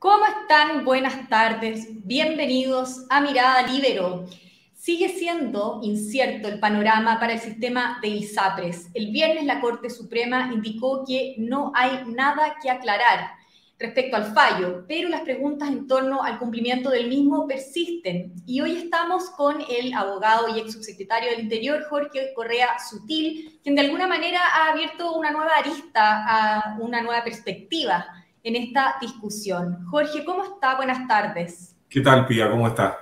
¿Cómo están? Buenas tardes. Bienvenidos a Mirada Libero. Sigue siendo incierto el panorama para el sistema de ISAPRES. El viernes la Corte Suprema indicó que no hay nada que aclarar respecto al fallo, pero las preguntas en torno al cumplimiento del mismo persisten. Y hoy estamos con el abogado y ex subsecretario del Interior, Jorge Correa Sutil, quien de alguna manera ha abierto una nueva arista, a una nueva perspectiva en esta discusión. Jorge, ¿cómo está? Buenas tardes. ¿Qué tal, Pía? ¿Cómo está?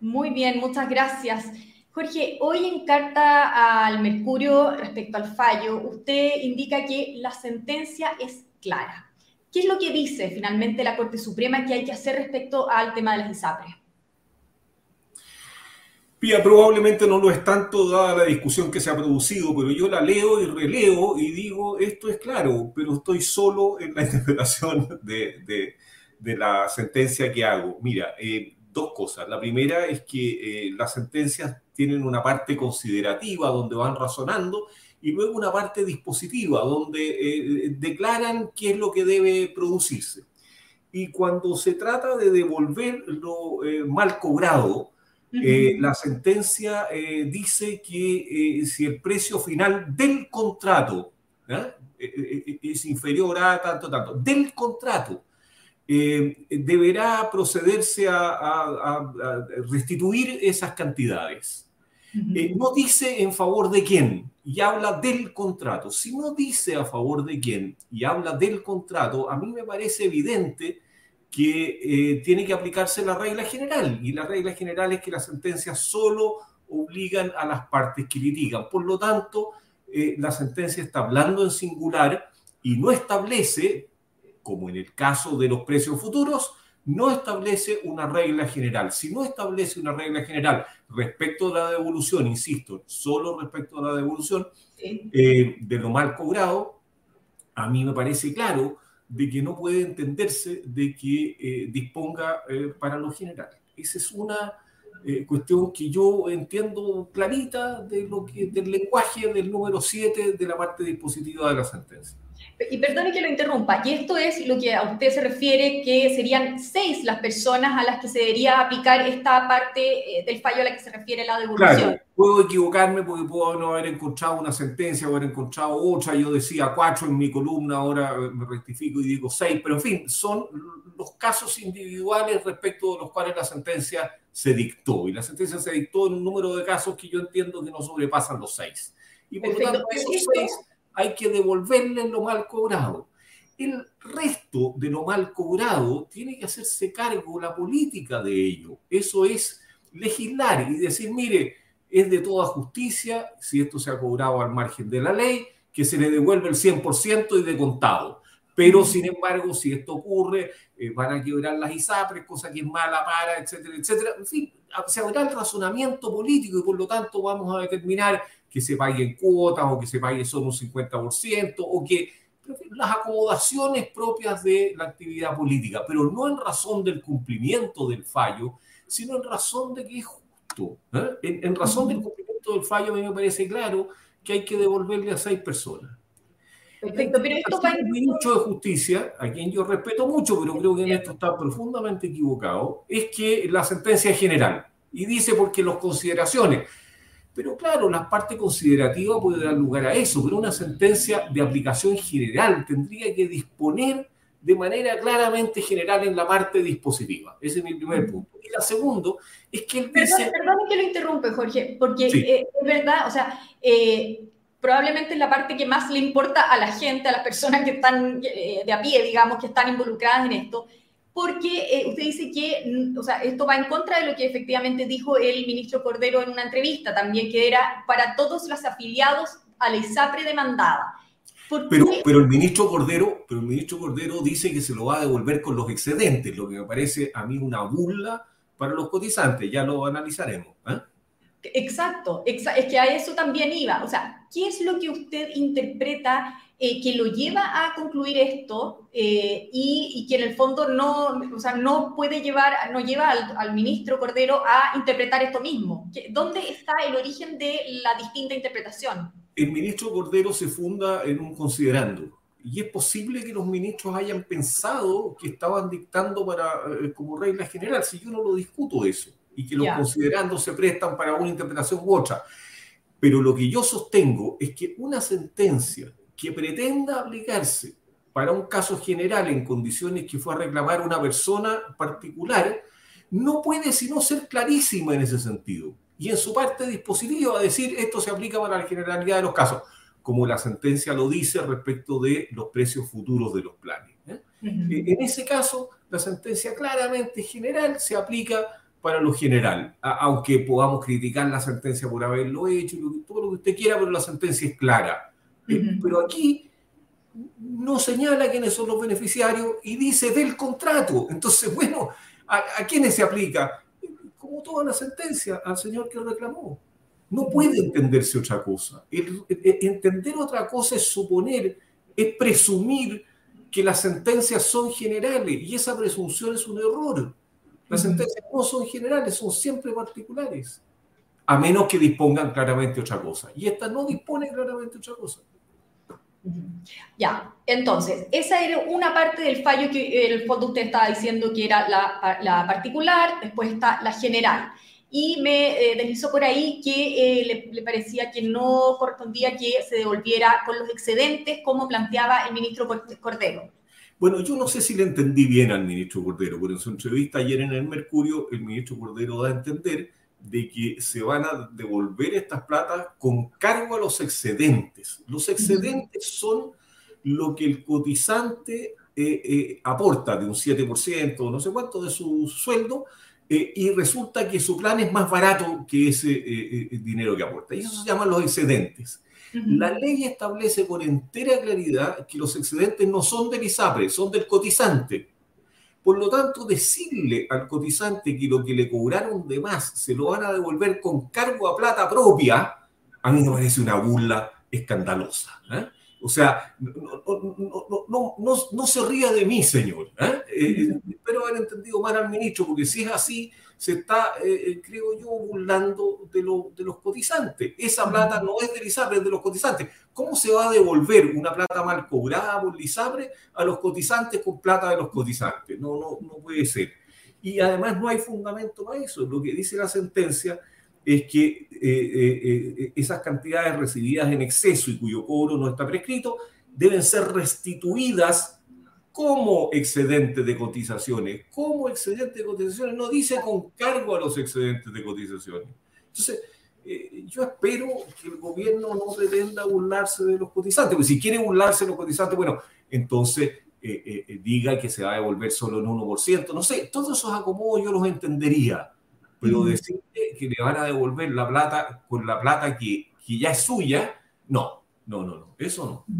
Muy bien, muchas gracias. Jorge, hoy en carta al Mercurio respecto al fallo, usted indica que la sentencia es clara. ¿Qué es lo que dice finalmente la Corte Suprema que hay que hacer respecto al tema de las ISAPRES? Pía, probablemente no lo es tanto dada la discusión que se ha producido, pero yo la leo y releo y digo, esto es claro, pero estoy solo en la interpretación de, la sentencia que hago. Mira, eh, dos cosas. La primera es que eh, las sentencias tienen una parte considerativa donde van razonando y luego una parte dispositiva donde eh, declaran qué es lo que debe producirse. Y cuando se trata de devolver lo mal cobrado, eh, la sentencia eh, dice que eh, si el precio final del contrato es inferior a tanto, tanto, del contrato, deberá procederse a, restituir esas cantidades. no dice en favor de quién y habla del contrato. Si no dice a favor de quién y habla del contrato, a mí me parece evidente que eh, tiene que aplicarse la regla general. Y la regla general es que las sentencias solo obligan a las partes que litigan. Por lo tanto, eh, la sentencia está hablando en singular y no establece, como en el caso de los precios futuros, no establece una regla general. Si no establece una regla general respecto a la devolución, insisto, solo respecto a la devolución eh, de lo mal cobrado, a mí me parece claro de que no puede entenderse de que eh, disponga eh, para lo general. Esa es una eh, cuestión que yo entiendo clarita de lo que, del lenguaje del número 7 de la parte dispositiva de la sentencia. Y perdone que lo interrumpa, y esto es lo que a usted se refiere, que serían seis las personas a las que se debería aplicar esta parte del fallo a la que se refiere la devolución. Claro, puedo equivocarme porque puedo no haber encontrado una sentencia haber encontrado otra, yo decía cuatro en mi columna, ahora me rectifico y digo seis, pero en fin, son los casos individuales respecto de los cuales la sentencia se dictó, y la sentencia se dictó en un número de casos que yo entiendo que no sobrepasan los seis. Y por lo tanto, esos seis hay que devolverle lo mal cobrado. El resto de lo mal cobrado tiene que hacerse cargo la política de ello. Eso es legislar y decir, mire, es de toda justicia, si esto se ha cobrado al margen de la ley, que se le devuelve el 100% y de contado. Pero, sin embargo, si esto ocurre, eh, van a quebrar las ISAPRES, cosa que es mala para, etcétera, etcétera. En fin, se habrá el razonamiento político y por lo tanto vamos a determinar que se paguen cuotas o que se pague solo un 50% o que las acomodaciones propias de la actividad política, pero no en razón del cumplimiento del fallo, sino en razón de que es justo. ¿eh? En, razón del cumplimiento del fallo, a mí me parece claro que hay que devolverle a seis personas. Perfecto, pero esto va... El ministro de Justicia, a quien yo respeto mucho, pero creo que en esto está profundamente equivocado, es que la sentencia es general. Y dice porque las consideraciones pero claro, la parte considerativa puede dar lugar a eso, pero una sentencia de aplicación general tendría que disponer de manera claramente general en la parte dispositiva. Ese es mi primer punto. Y la segundo es que él dice... Perdón, que lo interrumpe, Jorge, porque eh, es verdad, o sea, eh, probablemente es la parte que más le importa a la gente, a las personas que están eh, de a pie, digamos, que están involucradas en esto, porque eh, usted dice que, mm, o sea, esto va en contra de lo que efectivamente dijo el ministro Cordero en una entrevista también, que era para todos los afiliados a la ISAPRE demandada. Pero, pero, el ministro Cordero, pero el ministro Cordero dice que se lo va a devolver con los excedentes, lo que me parece a mí una burla para los cotizantes, ya lo analizaremos. ¿eh? Exacto, es que a eso también iba. O sea, ¿qué es lo que usted interpreta eh, que lo lleva a concluir esto eh, y, que en el fondo no, o sea, no puede llevar, no lleva al, ministro Cordero a interpretar esto mismo. ¿Dónde está el origen de la distinta interpretación? El ministro Cordero se funda en un considerando y es posible que los ministros hayan pensado que estaban dictando para, eh, como regla general, si yo no lo discuto eso, y que los considerando se prestan para una interpretación u otra. Pero lo que yo sostengo es que una sentencia que pretenda aplicarse para un caso general en condiciones que fue a reclamar una persona particular, no puede sino ser clarísima en ese sentido. Y en su parte dispositiva decir esto se aplica para la generalidad de los casos como la sentencia lo dice respecto de los precios futuros de los planes. ¿eh? Eh, en ese caso, la sentencia claramente general se aplica para lo general, aunque podamos criticar la sentencia por haberlo hecho, todo lo que usted quiera, pero la sentencia es clara. Eh, pero aquí no señala quiénes son los beneficiarios y dice del contrato. Entonces, bueno, ¿a, a quiénes se aplica? Como toda la sentencia, al señor que lo reclamó. No puede entenderse otra cosa. entender otra cosa es suponer, es presumir que las sentencias son generales y esa presunción es un error. Las sentencias no son generales, son siempre particulares, a menos que dispongan claramente otra cosa. Y esta no dispone claramente otra cosa. Ya, entonces, esa era una parte del fallo que el fondo usted estaba diciendo que era la, la particular, después está la general y me eh, deslizó por ahí que eh, le, parecía que no correspondía que se devolviera con los excedentes como planteaba el ministro Cordero. Bueno, yo no sé si le entendí bien al ministro Cordero, pero en su entrevista ayer en el Mercurio, el ministro Cordero da a entender de que se van a devolver estas platas con cargo a los excedentes. Los excedentes son lo que el cotizante eh, aporta de un 7% o no sé cuánto de su sueldo eh, y resulta que su plan es más barato que ese eh, eh, dinero que aporta. Y eso se llama los excedentes. La ley establece con entera claridad que los excedentes no son del ISAPRE, son del cotizante. Por lo tanto, decirle al cotizante que lo que le cobraron de más se lo van a devolver con cargo a plata propia, a mí me parece una burla escandalosa. O sea, no, se ría de mí, señor. ¿eh? Eh, espero haber entendido mal al ministro, porque si es así, se está, eh, creo yo, burlando de, de, los cotizantes. Esa plata no es del ISAPRE, es de los cotizantes. ¿Cómo se va a devolver una plata mal cobrada por el ISAPRE a los cotizantes con plata de los cotizantes? No, no, no puede ser. Y además no hay fundamento para eso. Lo que dice la sentencia es que eh, eh, eh, esas cantidades recibidas en exceso y cuyo cobro no está prescrito deben ser restituidas como excedente de cotizaciones. Como excedente de cotizaciones, no dice con cargo a los excedentes de cotizaciones. Entonces, yo espero que el gobierno no pretenda burlarse de los cotizantes, porque si quiere burlarse de los cotizantes, bueno, entonces diga que se va a devolver solo en 1%, no sé, todos esos acomodos yo los entendería pero decirle que le van a devolver la plata con la plata que, que ya es suya, no, no, no, no, eso no.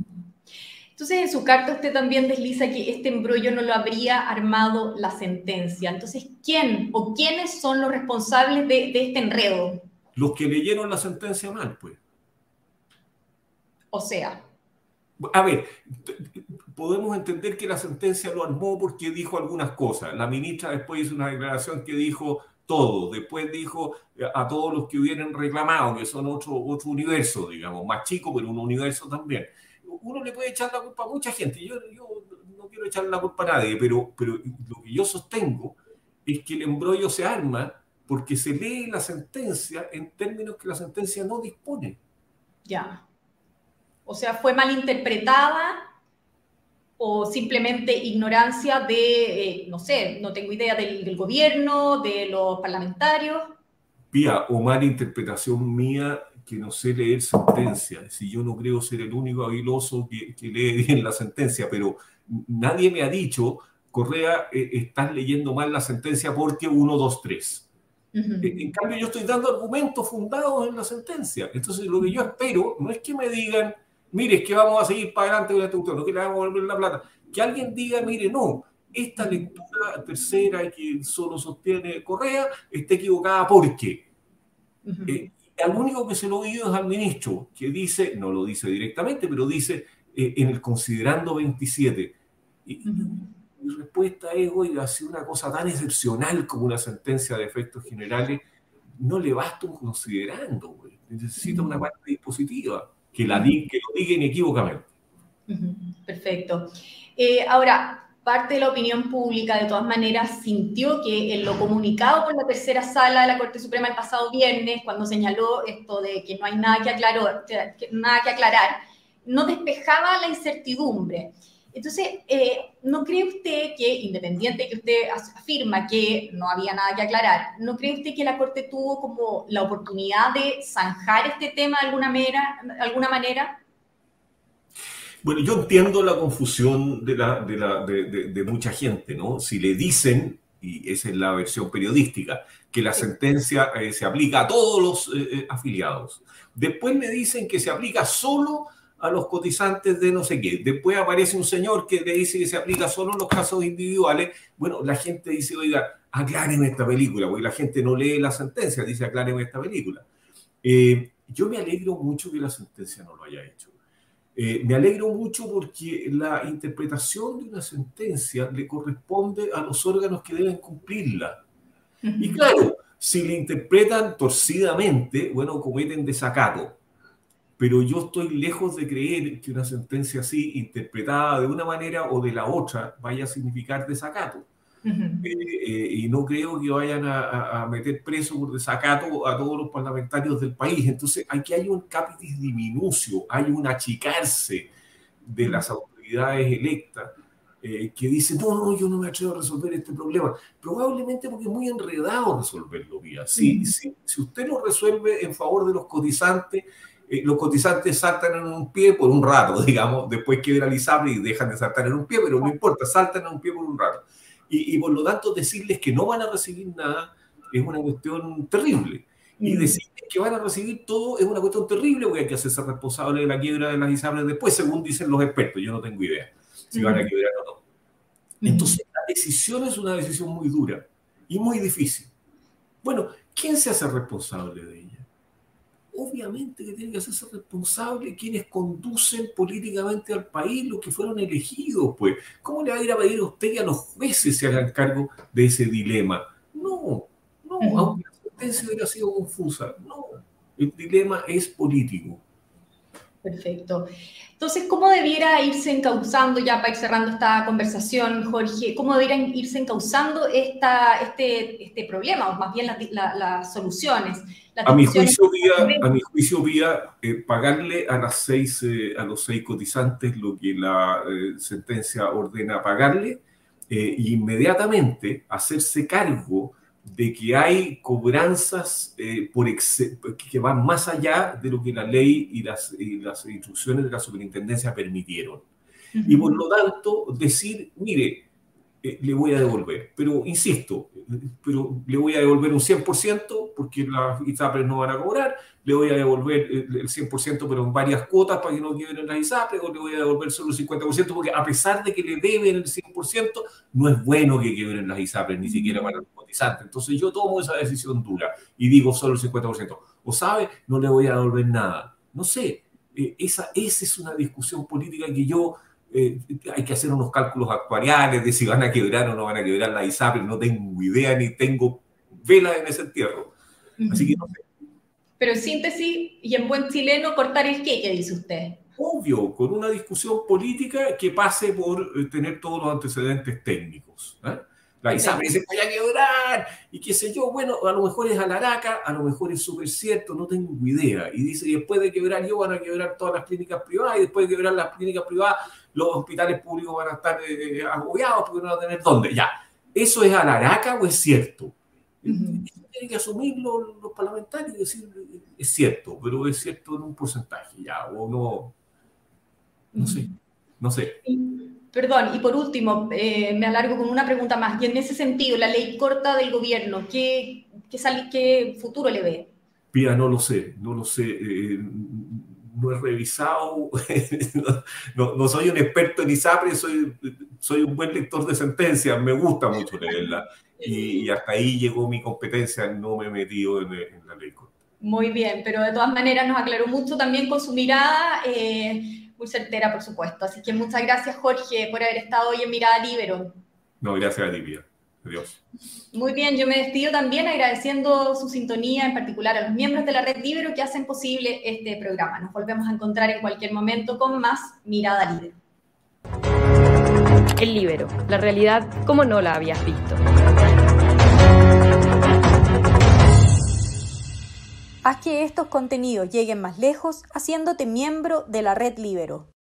Entonces, en su carta usted también desliza que este embrollo no lo habría armado la sentencia. Entonces, ¿quién o quiénes son los responsables de, de este enredo? Los que leyeron la sentencia mal, pues. O sea. A ver, podemos entender que la sentencia lo armó porque dijo algunas cosas. La ministra después hizo una declaración que dijo todo. Después dijo eh, a todos los que hubieran reclamado, que son otro, otro universo, digamos, más chico, pero un universo también. Uno le puede echar la culpa a mucha gente. Yo, yo no quiero echarle la culpa a nadie, pero, pero lo que yo sostengo es que el embrollo se arma porque se lee la sentencia en términos que la sentencia no dispone. Ya. O sea, fue mal interpretada o simplemente ignorancia de, eh, no sé, no tengo idea del, gobierno, de los parlamentarios. Pía, o mala interpretación mía que no sé leer sentencia. Si yo no creo ser el único habiloso que, lee bien la sentencia, pero nadie me ha dicho, Correa, eh, estás leyendo mal la sentencia porque 1, 2, 3. En cambio, yo estoy dando argumentos fundados en la sentencia. Entonces, lo que yo espero no es que me digan, mire, es que vamos a seguir para adelante con esta no que le vamos a volver la plata. Que alguien diga, mire, no, esta lectura tercera que solo sostiene Correa está equivocada porque. Eh, al único que se lo oído es al ministro, que dice, no lo dice directamente, pero dice eh, en el considerando 27. Y, Mi respuesta es, oiga, si una cosa tan excepcional como una sentencia de efectos generales, no le basta un considerando, necesita una parte dispositiva que, la, que lo diga inequívocamente. Perfecto. Eh, ahora, parte de la opinión pública de todas maneras sintió que en lo comunicado por la tercera sala de la Corte Suprema el pasado viernes, cuando señaló esto de que no hay nada que aclarar, nada que aclarar no despejaba la incertidumbre. Entonces, eh, ¿no cree usted que, independiente de que usted afirma que no había nada que aclarar, ¿no cree usted que la Corte tuvo como la oportunidad de zanjar este tema de alguna manera? Alguna manera? Bueno, yo entiendo la confusión de, la, de, la, de, mucha gente, ¿no? Si le dicen, y esa es la versión periodística, que la sentencia eh, se aplica a todos los eh, afiliados. Después me dicen que se aplica solo a los cotizantes de no sé qué. Después aparece un señor que le dice que se aplica solo en los casos individuales. Bueno, la gente dice, oiga, acláreme esta película, porque la gente no lee la sentencia, dice acláreme esta película. Eh, yo me alegro mucho que la sentencia no lo haya hecho. Eh, me alegro mucho porque la interpretación de una sentencia le corresponde a los órganos que deben cumplirla. Y claro, si le interpretan torcidamente, bueno, cometen desacato pero yo estoy lejos de creer que una sentencia así, interpretada de una manera o de la otra, vaya a significar desacato. Eh, eh, y no creo que vayan a, meter preso por desacato a todos los parlamentarios del país. Entonces, aquí hay un capitis diminucio, hay un achicarse de las autoridades electas eh, que dicen, no, no, yo no me atrevo a resolver este problema. Probablemente porque es muy enredado resolverlo, vía. Si, si, si usted lo resuelve en favor de los cotizantes, eh, los cotizantes saltan en un pie por un rato, digamos, después que el y dejan de saltar en un pie, pero no importa, saltan en un pie por un rato. Y, por lo tanto decirles que no van a recibir nada es una cuestión terrible. Y mm. decirles que van a recibir todo es una cuestión terrible porque hay que hacerse responsable de la quiebra de las ISAPRES después, según dicen los expertos. Yo no tengo idea si van a mm. quiebrar o no. Entonces, la decisión es una decisión muy dura y muy difícil. Bueno, ¿quién se hace responsable de ella? Obviamente que tienen que hacerse responsables quienes conducen políticamente al país, los que fueron elegidos, pues. ¿Cómo le va a ir a pedir a usted que a los jueces se hagan cargo de ese dilema? No, no, aunque la sentencia hubiera sido confusa, no. El dilema es político. Perfecto. Entonces, ¿cómo debiera irse encauzando, ya para ir cerrando esta conversación, Jorge, cómo debieran irse encauzando esta, este, este problema, o más bien las soluciones? a, mi juicio, vía, a mi juicio, vía eh, pagarle a, las seis, eh, a los seis cotizantes lo que la eh, sentencia ordena pagarle, e inmediatamente hacerse cargo de que hay cobranzas por que van más allá de lo que la ley y las, las instrucciones de la superintendencia permitieron. Y por lo tanto, decir, mire, eh, le voy a devolver. Pero insisto, pero le voy a devolver un 100% porque las ISAPRES no van a cobrar, le voy a devolver el 100% pero en varias cuotas para que no quiebren las ISAPRES o le voy a devolver solo el 50% porque a pesar de que le deben el 100%, no es bueno que quiebren las ISAPRES ni siquiera para los cotizantes. Entonces yo tomo esa decisión dura y digo solo el 50%. O sabe, no le voy a devolver nada. No sé, eh, esa, esa es una discusión política que yo eh, hay que hacer unos cálculos actuariales de si van a quebrar o no van a quebrar la ISAPRE, no tengo idea ni tengo vela en ese entierro. Así que no sé. Pero en síntesis y en buen chileno, cortar el ¿qué dice usted? Obvio, con una discusión política que pase por eh, tener todos los antecedentes técnicos. ¿eh? La ISAPRE se voy a quebrar y qué sé yo, bueno, a lo mejor es alaraca, a lo mejor es súper cierto, no tengo idea. Y dice, después de quebrar yo van a quebrar todas las clínicas privadas y después de quebrar las clínicas privadas los hospitales públicos van a estar eh, agobiados porque no van a tener dónde. Ya, ¿eso es alaraca o es cierto? Tienen que asumirlo los parlamentarios y decir, es cierto, pero es cierto en un porcentaje, ya, o no, no sé, no sé. Perdón, y por último, eh, me alargo con una pregunta más. Y en ese sentido, la ley corta del gobierno, ¿qué, qué, qué futuro le ve? Pía, no lo sé, no lo sé. Eh, no he revisado, no, soy un experto en ISAPRE, soy, soy un buen lector de sentencias, me gusta mucho leerla. Y, hasta ahí llegó mi competencia, no me he metido en, la ley. Muy bien, pero de todas maneras nos aclaró mucho también con su mirada. Eh, muy certera, por supuesto. Así que muchas gracias, Jorge, por haber estado hoy en Mirada Libero. No, gracias a ti, Adiós. Muy bien, yo me despido también agradeciendo su sintonía, en particular a los miembros de la Red Libero que hacen posible este programa. Nos volvemos a encontrar en cualquier momento con más Mirada Líder. El Libero, la realidad como no la habías visto. Haz que estos contenidos lleguen más lejos haciéndote miembro de la Red Libero.